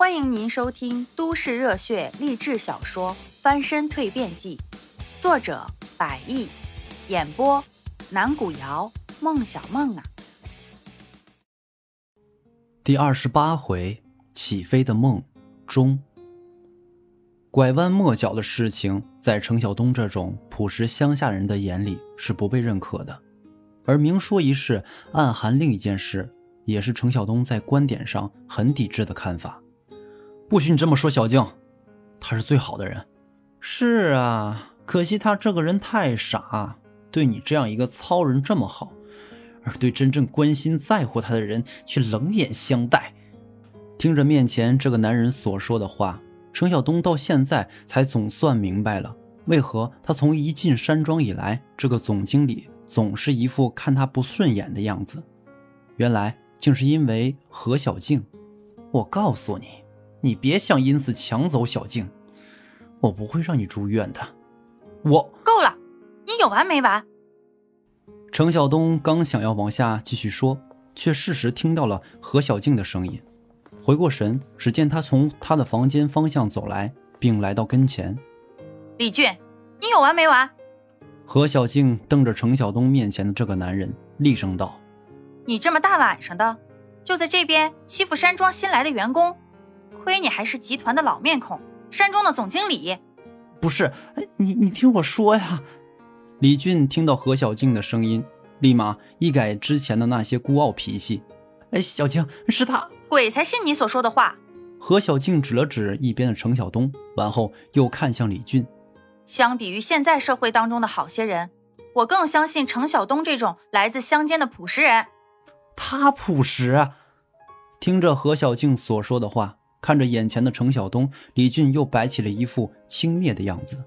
欢迎您收听都市热血励志小说《翻身蜕变记》，作者：百亿，演播：南古瑶、孟小梦啊。第二十八回，起飞的梦中，拐弯抹角的事情，在程晓东这种朴实乡下人的眼里是不被认可的，而明说一事，暗含另一件事，也是程晓东在观点上很抵制的看法。不许你这么说小静，他是最好的人。是啊，可惜他这个人太傻，对你这样一个糙人这么好，而对真正关心在乎他的人却冷眼相待。听着面前这个男人所说的话，程晓东到现在才总算明白了，为何他从一进山庄以来，这个总经理总是一副看他不顺眼的样子。原来竟是因为何小静。我告诉你。你别想因此抢走小静，我不会让你住院的。我够了，你有完没完？程晓东刚想要往下继续说，却适时听到了何小静的声音。回过神，只见他从他的房间方向走来，并来到跟前。李俊，你有完没完？何小静瞪着程晓东面前的这个男人，厉声道：“你这么大晚上的，就在这边欺负山庄新来的员工？”亏你还是集团的老面孔，山庄的总经理。不是，你你听我说呀。李俊听到何小静的声音，立马一改之前的那些孤傲脾气。哎，小静，是他，鬼才信你所说的话。何小静指了指一边的程晓东，完后又看向李俊。相比于现在社会当中的好些人，我更相信程晓东这种来自乡间的朴实人。他朴实？听着何小静所说的话。看着眼前的程晓东，李俊又摆起了一副轻蔑的样子。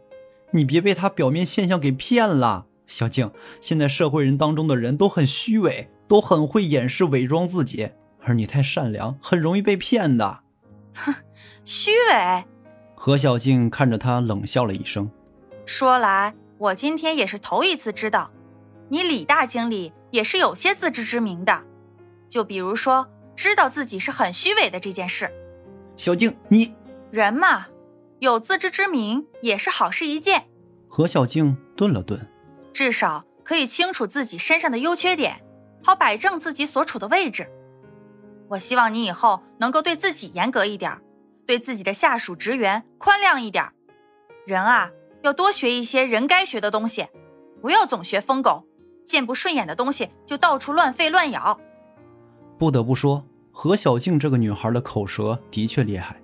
你别被他表面现象给骗了，小静。现在社会人当中的人都很虚伪，都很会掩饰、伪装自己，而你太善良，很容易被骗的。哼，虚伪。何小静看着他冷笑了一声。说来，我今天也是头一次知道，你李大经理也是有些自知之明的。就比如说，知道自己是很虚伪的这件事。小静，你人嘛，有自知之明也是好事一件。何小静顿了顿，至少可以清楚自己身上的优缺点，好摆正自己所处的位置。我希望你以后能够对自己严格一点，对自己的下属职员宽谅一点。人啊，要多学一些人该学的东西，不要总学疯狗，见不顺眼的东西就到处乱吠乱咬。不得不说。何小静这个女孩的口舌的确厉害。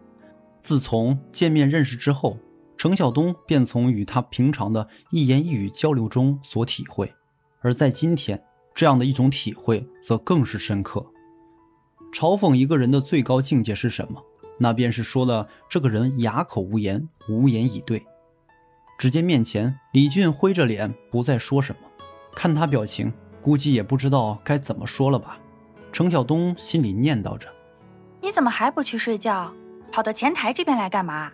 自从见面认识之后，程晓东便从与她平常的一言一语交流中所体会，而在今天，这样的一种体会则更是深刻。嘲讽一个人的最高境界是什么？那便是说了这个人哑口无言，无言以对。只见面前李俊灰着脸，不再说什么，看他表情，估计也不知道该怎么说了吧。程晓东心里念叨着：“你怎么还不去睡觉，跑到前台这边来干嘛？”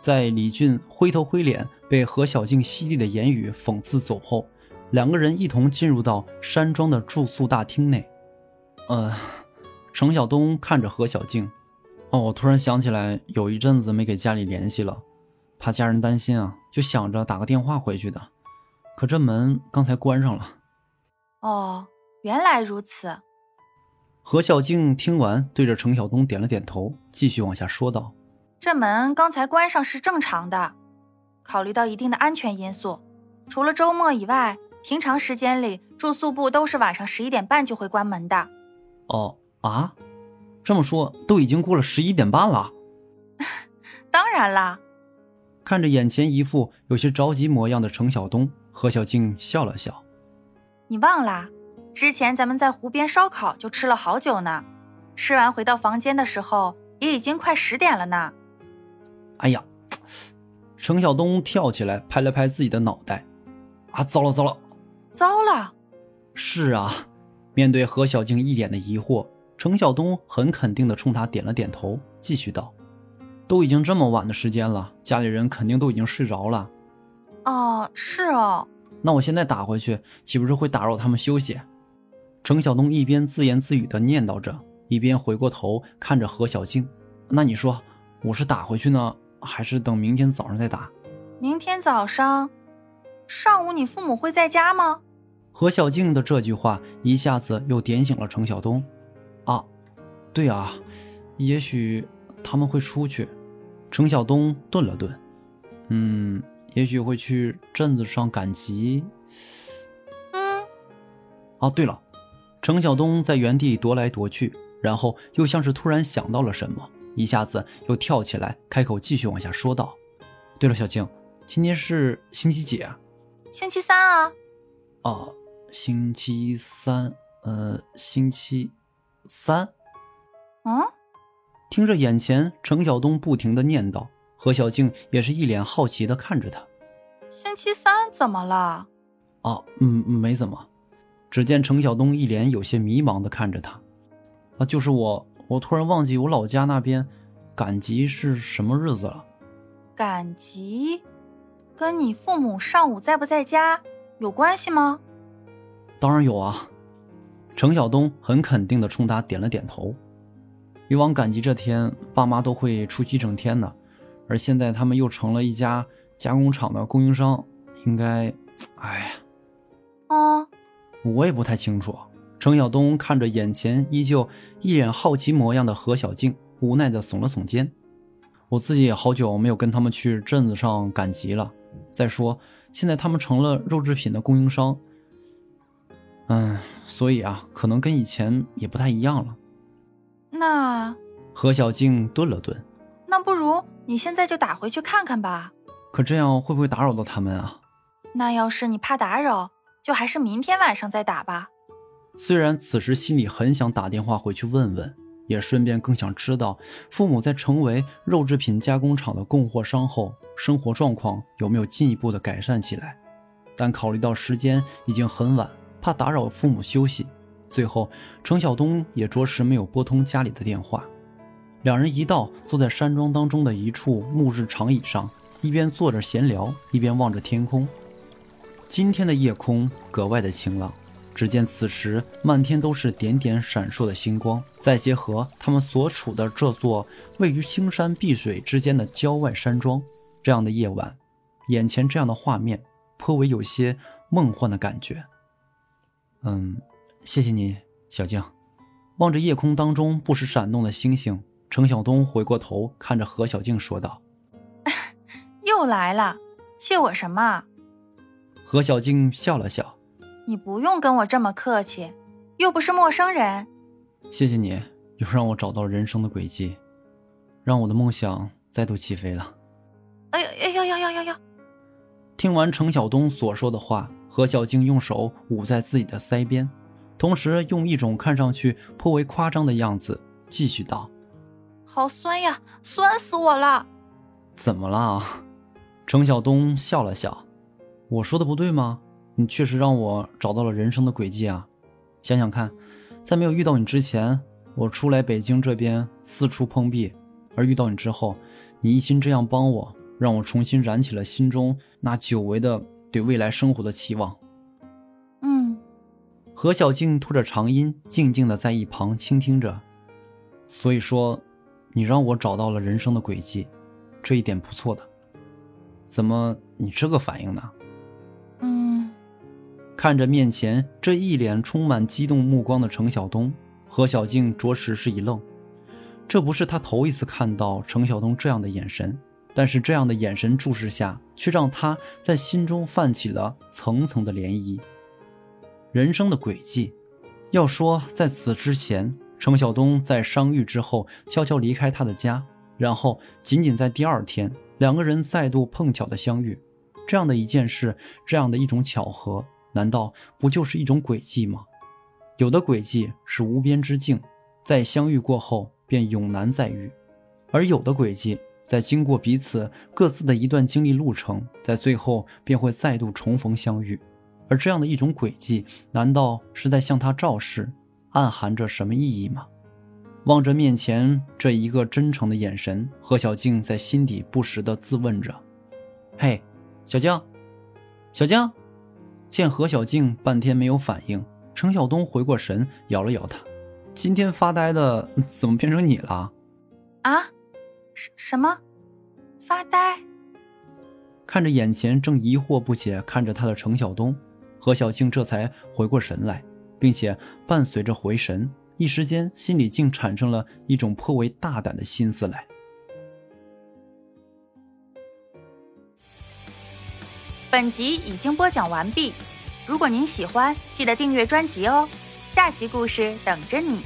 在李俊灰头灰脸被何小静犀利的言语讽刺走后，两个人一同进入到山庄的住宿大厅内。呃，程晓东看着何小静：“哦，我突然想起来，有一阵子没给家里联系了，怕家人担心啊，就想着打个电话回去的。可这门刚才关上了。”哦，原来如此。何小静听完，对着程晓东点了点头，继续往下说道：“这门刚才关上是正常的，考虑到一定的安全因素，除了周末以外，平常时间里住宿部都是晚上十一点半就会关门的。”“哦啊，这么说都已经过了十一点半了。”“当然啦。”看着眼前一副有些着急模样的程晓东，何小静笑了笑：“你忘啦？”之前咱们在湖边烧烤就吃了好久呢，吃完回到房间的时候也已经快十点了呢。哎呀，程晓东跳起来拍了拍自己的脑袋，啊，糟了糟了，糟了！是啊，面对何小静一脸的疑惑，程晓东很肯定的冲他点了点头，继续道：“都已经这么晚的时间了，家里人肯定都已经睡着了。”哦，是哦。那我现在打回去，岂不是会打扰他们休息？程晓东一边自言自语地念叨着，一边回过头看着何小静：“那你说，我是打回去呢，还是等明天早上再打？明天早上，上午你父母会在家吗？何小静的这句话一下子又点醒了程晓东。啊，对啊，也许他们会出去。程晓东顿了顿，嗯，也许会去镇子上赶集。嗯。哦，对了，程晓东在原地踱来踱去，然后又像是突然想到了什么，一下子又跳起来，开口继续往下说道：“对了，小静，今天是星期几啊？星期三啊。哦，星期三，呃，星期三。嗯？听着眼前程晓东不停的念叨，何小静也是一脸好奇的看着他。星期三怎么了？哦，嗯，没怎么。只见程晓东一脸有些迷茫的看着他。啊，就是我，我突然忘记我老家那边赶集是什么日子了。赶集，跟你父母上午在不在家有关系吗？当然有啊。程晓东很肯定的冲他点了点头。以往赶集这天，爸妈都会出去一整天的，而现在他们又成了一家加工厂的供应商，应该，哎呀，啊，我也不太清楚。程晓东看着眼前依旧一脸好奇模样的何小静，无奈的耸了耸肩。我自己也好久没有跟他们去镇子上赶集了。再说，现在他们成了肉制品的供应商，嗯，所以啊，可能跟以前也不太一样了。那何小静顿了顿，那不如你现在就打回去看看吧。可这样会不会打扰到他们啊？那要是你怕打扰，就还是明天晚上再打吧。虽然此时心里很想打电话回去问问，也顺便更想知道父母在成为肉制品加工厂的供货商后，生活状况有没有进一步的改善起来。但考虑到时间已经很晚，怕打扰父母休息。最后，程晓东也着实没有拨通家里的电话。两人一道坐在山庄当中的一处木质长椅上，一边坐着闲聊，一边望着天空。今天的夜空格外的晴朗，只见此时漫天都是点点闪烁的星光，再结合他们所处的这座位于青山碧水之间的郊外山庄，这样的夜晚，眼前这样的画面颇为有些梦幻的感觉。嗯。谢谢你，小静。望着夜空当中不时闪动的星星，程晓东回过头看着何小静说道：“ 又来了，谢我什么？”何小静笑了笑：“你不用跟我这么客气，又不是陌生人。”谢谢你，又让我找到了人生的轨迹，让我的梦想再度起飞了。哎呀哎呀呀呀呀呀！听完程晓东所说的话，何小静用手捂在自己的腮边。同时，用一种看上去颇为夸张的样子继续道：“好酸呀，酸死我了！”怎么了？程晓东笑了笑：“我说的不对吗？你确实让我找到了人生的轨迹啊！想想看，在没有遇到你之前，我出来北京这边四处碰壁；而遇到你之后，你一心这样帮我，让我重新燃起了心中那久违的对未来生活的期望。”嗯何小静拖着长音，静静的在一旁倾听着。所以说，你让我找到了人生的轨迹，这一点不错的。怎么你这个反应呢？看着面前这一脸充满激动目光的程晓东，何小静着实是一愣。这不是他头一次看到程晓东这样的眼神，但是这样的眼神注视下，却让他在心中泛起了层层的涟漪。人生的轨迹，要说在此之前，程晓东在伤愈之后悄悄离开他的家，然后仅仅在第二天，两个人再度碰巧的相遇，这样的一件事，这样的一种巧合，难道不就是一种轨迹吗？有的轨迹是无边之境，在相遇过后便永难再遇；而有的轨迹，在经过彼此各自的一段经历路程，在最后便会再度重逢相遇。而这样的一种轨迹，难道是在向他昭示，暗含着什么意义吗？望着面前这一个真诚的眼神，何小静在心底不时地自问着：“嘿，小静，小静。”见何小静半天没有反应，程晓东回过神，摇了摇他：“今天发呆的怎么变成你了？”“啊，什什么？发呆？看着眼前正疑惑不解看着他的程晓东，何小静这才回过神来，并且伴随着回神，一时间心里竟产生了一种颇为大胆的心思来。本集已经播讲完毕，如果您喜欢，记得订阅专辑哦，下集故事等着你。